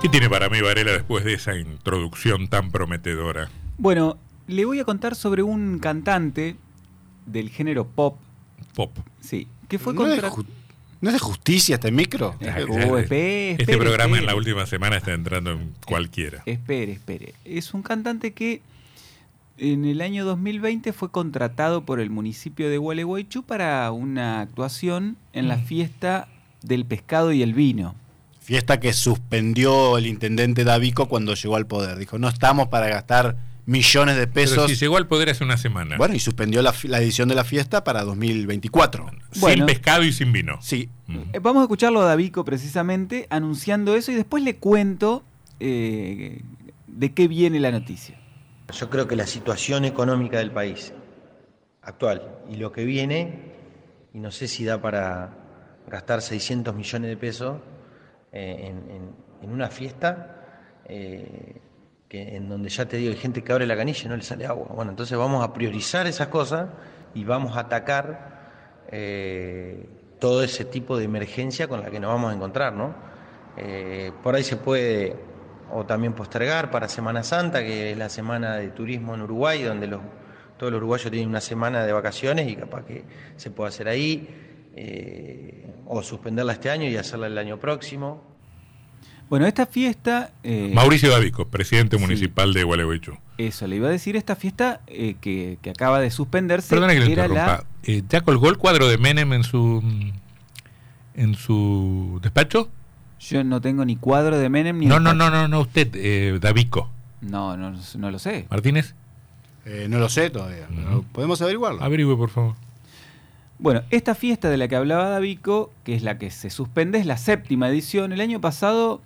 ¿Qué tiene para mí Varela después de esa introducción tan prometedora? Bueno, le voy a contar sobre un cantante del género pop. Pop. Sí, que fue ¿No, es contra... ju- ¿No es de justicia este micro? Eh, Ya, oh, ya, espere, este espere, programa en la última semana está entrando en cualquiera. Espere, espere. Es un cantante que en el año 2020 fue contratado por el municipio de Gualeguaychú para una actuación en la fiesta del pescado y el vino. Fiesta que suspendió el intendente Davico cuando llegó al poder. Dijo, no estamos para gastar millones de Pero pesos. si llegó al poder hace una semana. Bueno, y suspendió la, edición de la fiesta para 2024. sin bueno. pescado y sin vino. Sí. Mm. Eh, Vamos a escucharlo a Davico precisamente anunciando eso y después le cuento eh, de qué viene la noticia. Yo creo que la situación económica del país actual y lo que viene, y no sé si da para gastar 600 millones de pesos eh, en, una fiesta eh, que, en donde ya te digo, hay gente que abre la canilla y no le sale agua. Bueno, entonces vamos a priorizar esas cosas y vamos a atacar eh, todo ese tipo de emergencia con la que nos vamos a encontrar, ¿no? Por ahí se puede o también postergar para Semana Santa, que es la semana de turismo en Uruguay, donde los, todos los uruguayos tienen una semana de vacaciones y capaz que se puede hacer ahí, eh, o suspenderla este año y hacerla el año próximo. Bueno, esta fiesta... eh, Mauricio Davico, presidente Sí. municipal de Gualeguaychú. Eso, le iba a decir, esta fiesta eh, que, que acaba de suspenderse Perdona que le era interrumpa. la... Eh, ¿Ya colgó el cuadro de Menem en su en su despacho? Yo no tengo ni cuadro de Menem ni... No, no, no, no, no, usted, eh, Davico. No, no, no lo sé. Martínez, Eh, no lo sé todavía, pero Ujú. podemos averiguarlo. averigüe, por favor. Bueno, esta fiesta de la que hablaba Davico, que es la que se suspende, es la séptima edición. El año pasado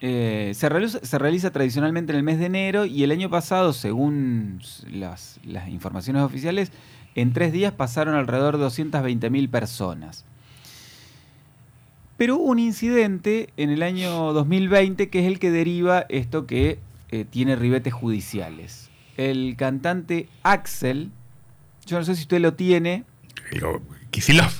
eh, se, realiza, tradicionalmente en el mes de enero y el año pasado, según las, las informaciones oficiales, en tres días pasaron alrededor de 220.000 personas. Pero hubo un incidente en el año 2020 que es el que deriva esto que eh, tiene ribetes judiciales. El cantante Axel, yo no sé si usted lo tiene, Digo, Kisilov.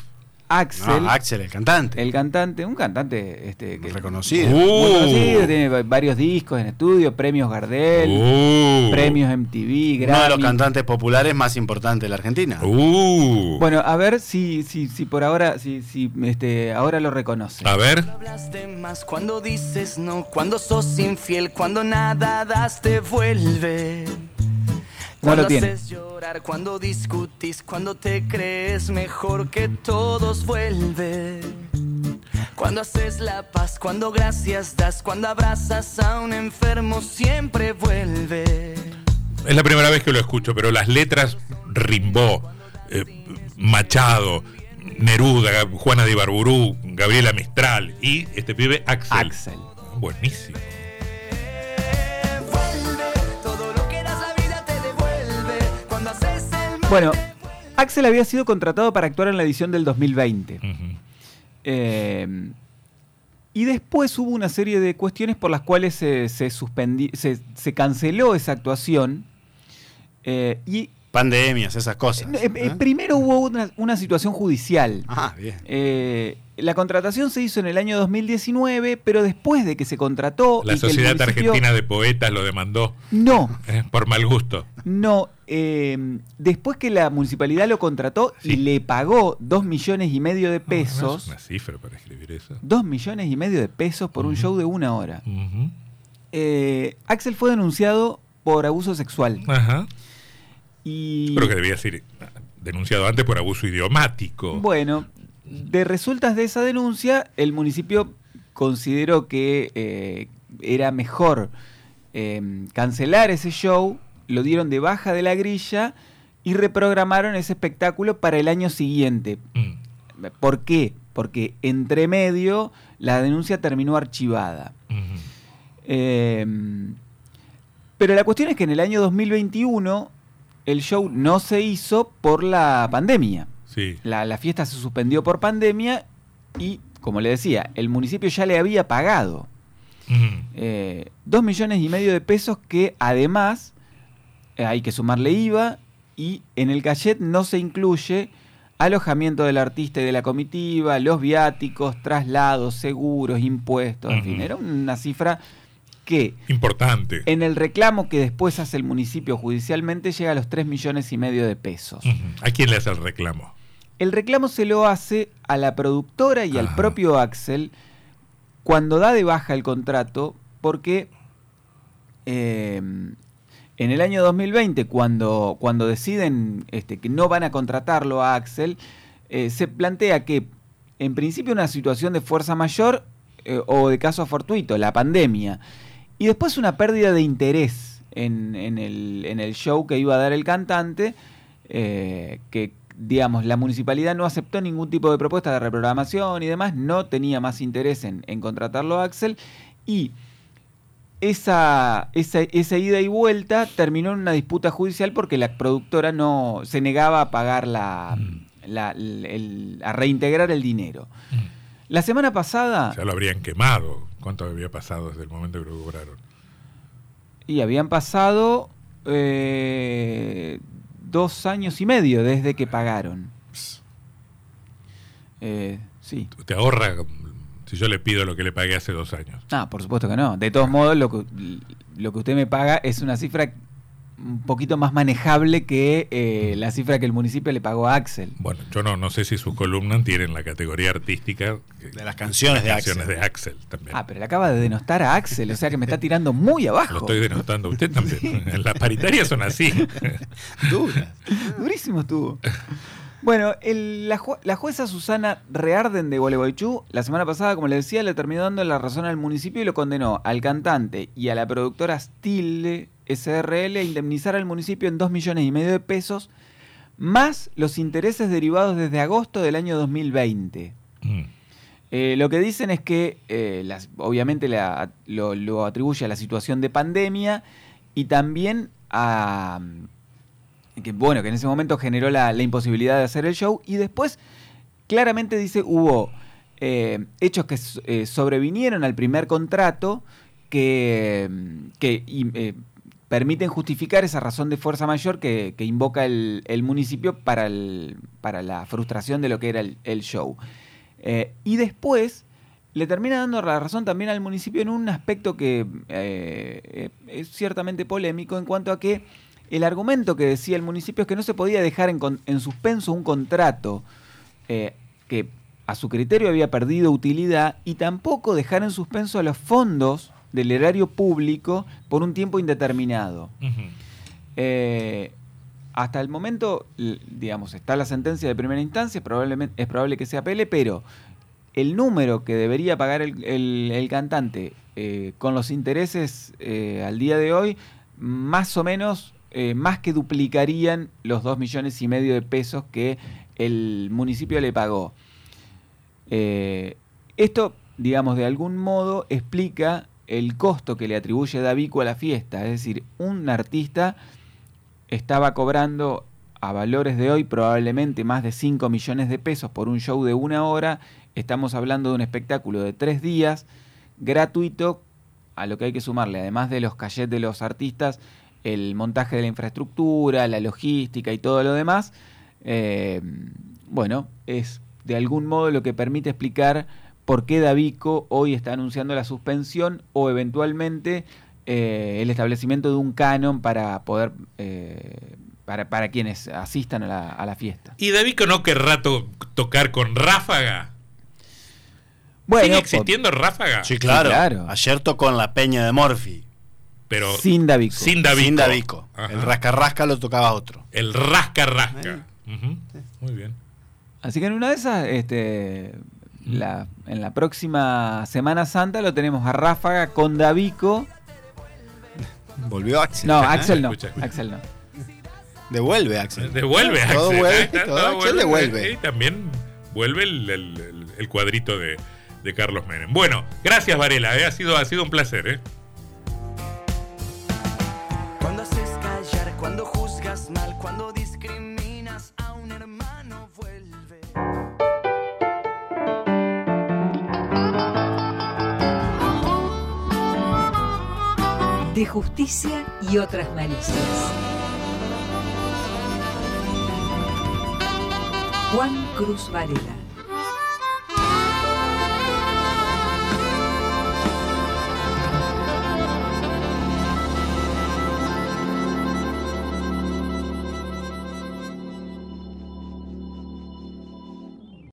Axel, No, Axel, el cantante. el cantante, un cantante este, que Reconocido. muy Uh. conocido, tiene va- varios discos en estudio, premios Gardel, Uh. premios MTV, Grammy. Uno de los cantantes populares más importantes de la Argentina. Uh. Bueno, a ver si, si, si por ahora, si, si este, ahora lo reconoce. A ver. Hablas de más cuando dices no, cuando sos infiel, cuando nada das te vuelve. No lo Cuando tiene. haces llorar, cuando discutís, cuando te crees mejor que todos vuelve. Cuando haces la paz, cuando gracias das, cuando abrazas a un enfermo siempre vuelve. Es la primera vez que lo escucho, pero las letras Rimbó, eh, Machado, Neruda, Juana de Ibarburú, Gabriela Mistral y este pibe Axel. Axel. Buenísimo. Bueno, Axel había sido contratado para actuar en la edición del 2020. Ujú. Eh, y después hubo una serie de cuestiones por las cuales se, se, suspendi- se, se canceló esa actuación. Eh, y Pandemias, esas cosas. eh, eh, ¿eh? primero hubo una, una situación judicial. Ah, bien. Eh, la contratación se hizo en el año 2019, pero después de que se contrató... La y Sociedad Argentina de Poetas lo demandó No, eh, por mal gusto. no. Eh, después que la municipalidad lo contrató Sí. y le pagó dos millones y medio de No, no es pesos, una cifra para escribir eso. dos millones y medio de pesos por un show de una hora. Eh, Axel fue denunciado por abuso sexual. Ajá. Y Creo que debía ser denunciado antes por abuso idiomático. bueno, de resultas de esa denuncia, el municipio consideró que eh, era mejor eh, cancelar ese show, lo dieron de baja de la grilla y reprogramaron ese espectáculo para el año siguiente. Mm. ¿Por qué? porque entre medio la denuncia terminó archivada. Eh, pero la cuestión es que en el año 2021 el show no se hizo por la pandemia. Sí. La, la fiesta se suspendió por pandemia y, como le decía, el municipio ya le había pagado eh, dos millones y medio de pesos que además hay que sumarle IVA y en el cachet no se incluye alojamiento del artista y de la comitiva, los viáticos, traslados, seguros, impuestos, en fin, era una cifra que Importante. en el reclamo que después hace el municipio judicialmente llega a los 3 millones y medio de pesos. ¿A quién le hace el reclamo? El reclamo se lo hace a la productora y al propio Axel cuando da de baja el contrato, porque eh, en el año 2020, cuando, cuando deciden este, que no van a contratarlo a Axel, eh, se plantea que en principio una situación de fuerza mayor eh, o de caso fortuito, la pandemia, y después una pérdida de interés en, el show que iba a dar el cantante, eh, que digamos, la municipalidad no aceptó ningún tipo de propuesta de reprogramación y demás, no tenía más interés en, en contratarlo a Axel y esa, esa, esa ida y vuelta terminó en una disputa judicial porque la productora no se negaba a pagar la, el- a reintegrar el dinero. La semana pasada, Ya lo habrían quemado. ¿Cuánto había pasado desde el momento que lo cobraron? y habían pasado eh, dos años y medio desde que pagaron. Eh, sí. Te ahorra si yo le pido lo que le pagué hace dos años. Ah, por supuesto que no. De todos modos, lo que, lo que usted me paga es una cifra un poquito más manejable que eh, la cifra que el municipio le pagó a Axel. Bueno, yo no, no sé si sus columnas tienen la categoría artística que- De las canciones de canciones Axel. de Axel también. Ah, pero le acaba de denostar a Axel, o sea que me está tirando muy Lo abajo. estoy denotando a usted también. Las paritarias son así. Duras. Durísimo estuvo. Bueno, el- la, ju- la jueza Susana Rearden de Gualeguaychú, la semana pasada, como le decía, le terminó dando la razón al municipio y lo condenó al cantante y a la productora Stilde SRL a indemnizar al municipio en 2 millones y medio de pesos, más los intereses derivados desde agosto del año 2020. Mm. Eh, lo que dicen es que eh, las- obviamente la- lo, lo atribuye a la situación de pandemia y también a que bueno que en ese momento generó la, la imposibilidad de hacer el show y después claramente dice hubo eh, hechos que eh, sobrevinieron al primer contrato que, que eh, permiten justificar esa razón de fuerza mayor que, que invoca el, el municipio para, el- para la frustración de lo que era el, el show. Y después le termina dando la razón también al municipio en un aspecto que es ciertamente polémico en cuanto a que el argumento que decía el municipio es que no se podía dejar en, suspenso un contrato eh, que a su criterio había perdido utilidad y tampoco dejar en suspenso los fondos del erario público por un tiempo indeterminado. Eh, hasta el momento, digamos, está la sentencia de primera instancia, probablemente, es probable que se apele, pero el número que debería pagar el, el- el cantante eh, con los intereses eh, al día de hoy, más o menos, eh, más que duplicarían los dos millones y medio de pesos que el municipio le pagó. Eh, esto, digamos, de algún modo explica el costo que le atribuye Davico a la fiesta. Es decir, un artista estaba cobrando a valores de hoy probablemente más de 5 millones de pesos por un show de una hora. Estamos hablando de un espectáculo de tres días, gratuito, a lo que hay que sumarle, además de los cachets de los artistas, el montaje de la infraestructura, la logística y todo lo demás. Eh, bueno, es de algún modo lo que permite explicar por qué Davico hoy está anunciando la suspensión o eventualmente eh, el establecimiento de un canon para poder eh, para, para quienes asistan a la, a la fiesta. ¿Y Davico no querrá to- tocar con Ráfaga? Bueno, ¿Sigue existiendo Ráfaga? Sí, claro. claro. Ayer tocó en la Peña de Morphy. Pero sin Davico. sin Davico. Sin Davico. Ajá. El rasca-rasca lo tocaba otro. El rasca rasca. Muy bien. Así que en una de esas, este, la- en la próxima Semana Santa lo tenemos a Ráfaga con Davico. Volvió Axel. No, Axel no. Escucha, escucha. Axel no. Devuelve Axel. Devuelve Todo Axel. vuelve, todo Axel devuelve. Y también vuelve el, el- el- el cuadrito de, de Carlos Menem. Bueno, gracias Varela, eh, ha, sido, ha sido un placer. ¿eh? Mal, cuando discriminas a un hermano, vuelve. De justicia y otras malicias. Juan Cruz Varela.